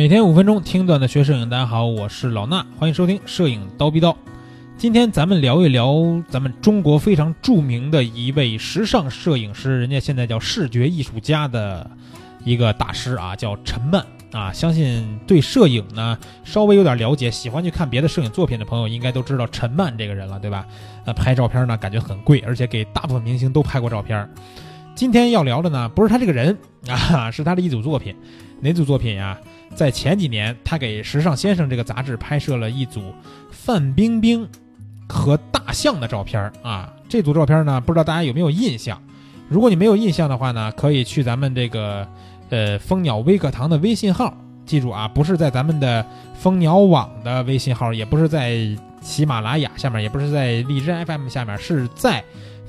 每天五分钟听段的学摄影，大家好，我是老衲，欢迎收听《摄影刀逼刀》。今天咱们聊一聊咱们中国非常著名的一位时尚摄影师，人家现在叫视觉艺术家的一个大师啊，叫陈曼啊。相信对摄影呢稍微有点了解，喜欢去看别的摄影作品的朋友，应该都知道陈曼这个人了，对吧？呃拍照片呢，感觉很贵，而且给大部分明星都拍过照片。今天要聊的呢，不是他这个人啊，是他的一组作品。哪组作品呀？在前几年，他给《时尚先生》这个杂志拍摄了一组范冰冰和大象的照片啊。这组照片呢，不知道大家有没有印象？如果你没有印象的话呢，可以去咱们这个呃蜂鸟微课堂的微信号，记住啊，不是在咱们的蜂鸟网的微信号，也不是在喜马拉雅下面，也不是在荔枝 FM 下面，是在。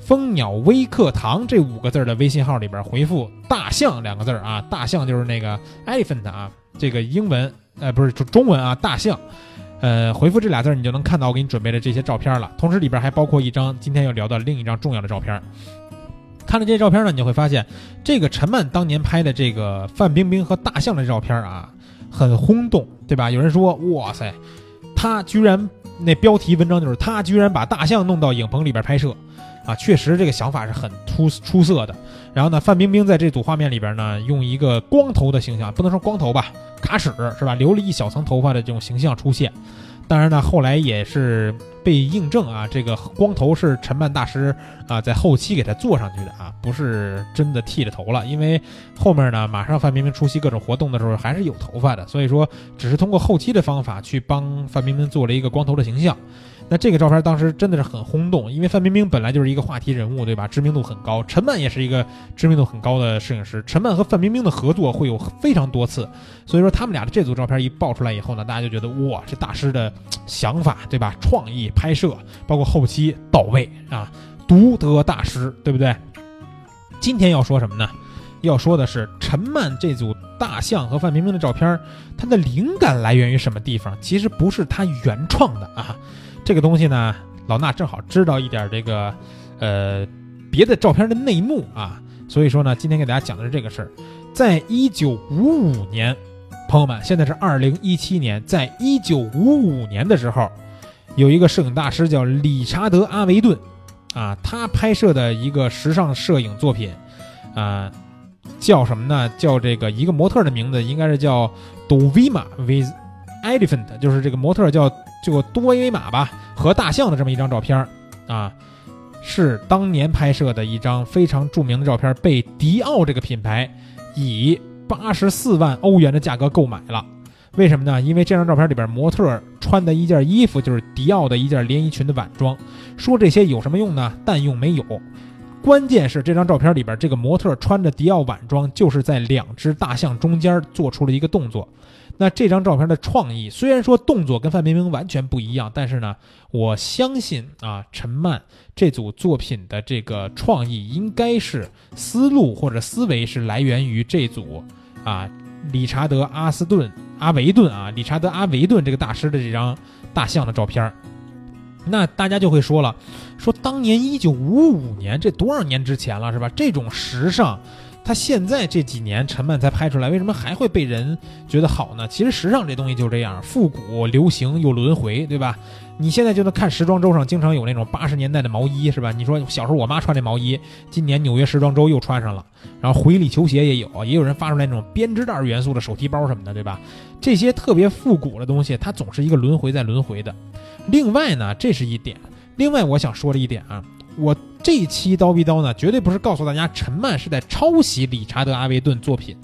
蜂鸟微课堂这五个字的微信号里边回复“大象”两个字啊，大象就是那个 elephant 啊，这个英文呃不是中文啊，大象，呃回复这俩字儿你就能看到我给你准备的这些照片了。同时里边还包括一张今天要聊的另一张重要的照片。看了这些照片呢，你就会发现这个陈曼当年拍的这个范冰冰和大象的照片啊，很轰动，对吧？有人说哇塞，他居然那标题文章就是他居然把大象弄到影棚里边拍摄。啊，确实这个想法是很出出色的。然后呢，范冰冰在这组画面里边呢，用一个光头的形象，不能说光头吧，卡尺是吧？留了一小层头发的这种形象出现。当然呢，后来也是被印证啊，这个光头是陈曼大师啊在后期给他做上去的啊，不是真的剃了头了。因为后面呢，马上范冰冰出席各种活动的时候还是有头发的，所以说只是通过后期的方法去帮范冰冰做了一个光头的形象。那这个照片当时真的是很轰动，因为范冰冰本来就是一个话题人物，对吧？知名度很高。陈曼也是一个知名度很高的摄影师。陈曼和范冰冰的合作会有非常多次，所以说他们俩的这组照片一爆出来以后呢，大家就觉得哇，这大师的想法，对吧？创意拍摄，包括后期到位啊，独得大师，对不对？今天要说什么呢？要说的是陈曼这组大象和范冰冰的照片，它的灵感来源于什么地方？其实不是他原创的啊。这个东西呢，老衲正好知道一点这个，呃，别的照片的内幕啊，所以说呢，今天给大家讲的是这个事儿。在一九五五年，朋友们，现在是二零一七年，在一九五五年的时候，有一个摄影大师叫理查德·阿维顿，啊，他拍摄的一个时尚摄影作品，啊，叫什么呢？叫这个一个模特的名字应该是叫 Dovima with Elephant，就是这个模特叫。就多维马吧和大象的这么一张照片啊，是当年拍摄的一张非常著名的照片，被迪奥这个品牌以八十四万欧元的价格购买了。为什么呢？因为这张照片里边模特穿的一件衣服就是迪奥的一件连衣裙的晚装。说这些有什么用呢？但用没有。关键是这张照片里边这个模特穿着迪奥晚装，就是在两只大象中间做出了一个动作。那这张照片的创意虽然说动作跟范冰冰完全不一样，但是呢，我相信啊，陈曼这组作品的这个创意应该是思路或者思维是来源于这组啊，理查德阿斯顿阿维顿啊，理查德阿维顿这个大师的这张大象的照片。那大家就会说了，说当年一九五五年这多少年之前了是吧？这种时尚。他现在这几年陈曼才拍出来，为什么还会被人觉得好呢？其实时尚这东西就这样，复古、流行又轮回，对吧？你现在就能看时装周上经常有那种八十年代的毛衣，是吧？你说小时候我妈穿这毛衣，今年纽约时装周又穿上了，然后回力球鞋也有，也有人发出来那种编织袋元素的手提包什么的，对吧？这些特别复古的东西，它总是一个轮回在轮回的。另外呢，这是一点。另外我想说的一点啊。我这一期刀逼刀呢，绝对不是告诉大家陈曼是在抄袭理查德阿维顿作品，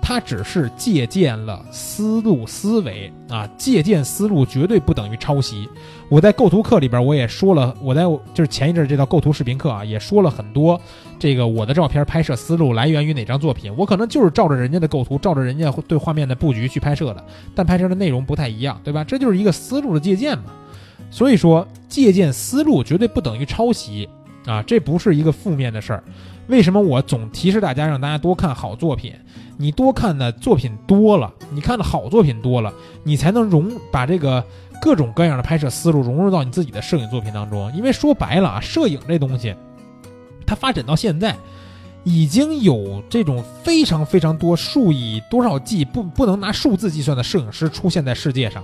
他只是借鉴了思路思维啊，借鉴思路绝对不等于抄袭。我在构图课里边我也说了，我在就是前一阵这道构图视频课啊，也说了很多这个我的照片拍摄思路来源于哪张作品，我可能就是照着人家的构图，照着人家对画面的布局去拍摄的，但拍摄的内容不太一样，对吧？这就是一个思路的借鉴嘛。所以说，借鉴思路绝对不等于抄袭啊，这不是一个负面的事儿。为什么我总提示大家让大家多看好作品？你多看的作品多了，你看的好作品多了，你才能融把这个各种各样的拍摄思路融入到你自己的摄影作品当中。因为说白了啊，摄影这东西，它发展到现在，已经有这种非常非常多数以多少计不不能拿数字计算的摄影师出现在世界上，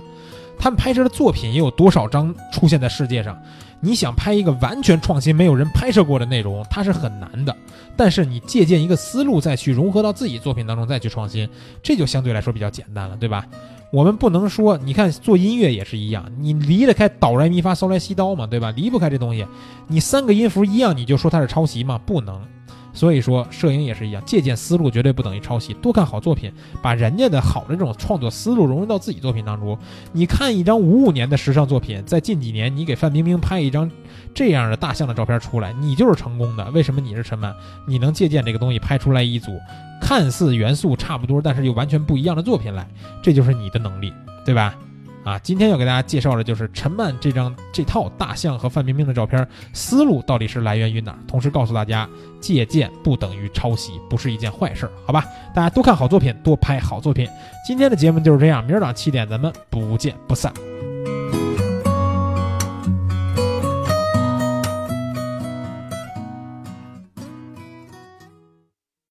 他们拍摄的作品也有多少张出现在世界上。你想拍一个完全创新、没有人拍摄过的内容，它是很难的。但是你借鉴一个思路，再去融合到自己作品当中，再去创新，这就相对来说比较简单了，对吧？我们不能说，你看做音乐也是一样，你离得开哆来咪发嗦来西哆嘛，对吧？离不开这东西，你三个音符一样，你就说它是抄袭吗？不能。所以说，摄影也是一样，借鉴思路绝对不等于抄袭。多看好作品，把人家的好的这种创作思路融入到自己作品当中。你看一张五五年的时尚作品，在近几年你给范冰冰拍一张这样的大象的照片出来，你就是成功的。为什么你是陈曼？你能借鉴这个东西拍出来一组看似元素差不多，但是又完全不一样的作品来，这就是你的能力，对吧？啊，今天要给大家介绍的就是陈曼这张这套大象和范冰冰的照片，思路到底是来源于哪儿？同时告诉大家，借鉴不等于抄袭，不是一件坏事，好吧？大家多看好作品，多拍好作品。今天的节目就是这样，明儿早上七点咱们不见不散。